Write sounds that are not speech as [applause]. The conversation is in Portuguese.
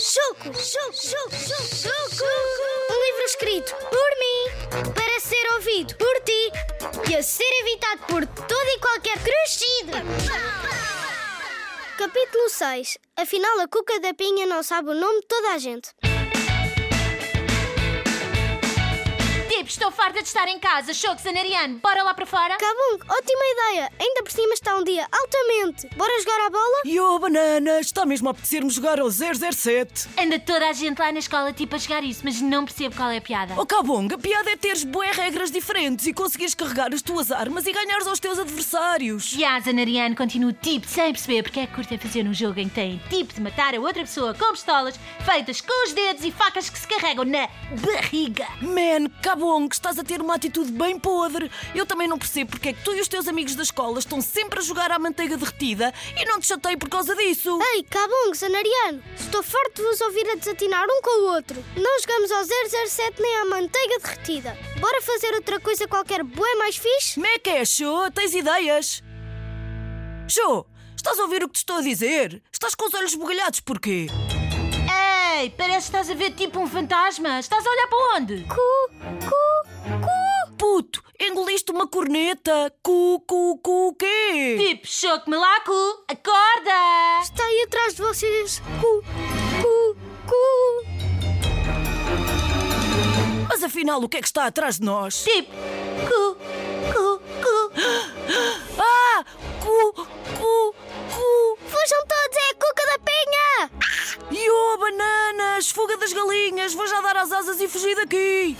Chuco, chuco, chuco, chuco. Um livro escrito por mim, para ser ouvido por ti e a ser evitado por todo e qualquer crescido. Capítulo 6. Afinal, a Cuca da Pinha não sabe o nome de toda a gente. Tipo, estou farta de estar em casa. Choco, Zanariano, bora lá para fora? Cabum, ótima ideia. Ainda por cima está um dia altamente. Bora jogar a bola? E oh, banana, está mesmo a apetecer-me jogar ao 007. Anda toda a gente lá na escola tipo a jogar isso, mas não percebo qual é a piada. Oh, Cabong, a piada é teres boé regras diferentes e conseguires carregar as tuas armas e ganhares aos teus adversários. E a Zanariano continua tipo sem perceber porque é que curtem fazer um jogo em que tem tipo de matar a outra pessoa com pistolas feitas com os dedos e facas que se carregam na barriga. Man, Cabong, estás a ter uma atitude bem podre. Eu também não percebo porque é que tu e os teus amigos da escola estão sempre a jogar à manteiga derretida e não te chatei por causa disso. Ei, Cabum, Zanariano. Estou farto de vos ouvir a desatinar um com o outro. Não jogamos ao 007 nem à manteiga derretida. Bora fazer outra coisa qualquer boa mais fixe? Como é que é, Show? Tens ideias? Show, estás a ouvir o que te estou a dizer? Estás com os olhos bugalhados porquê? Ei, parece que estás a ver tipo um fantasma. Estás a olhar para onde? Cu, cu, corneta. Cu, cu, cu, o quê? Tipo, choco melaco, acorda! Está aí atrás de vocês. Cu, cu, cu. Mas afinal, o que é que está atrás de nós? Tipo, cu, cu, cu. [gasps] Ah! Cu, cu, cu! Fujam todos, é a Cuca da Penha! E oh, bananas! Fuga das galinhas! Vou já dar as asas e fugir daqui!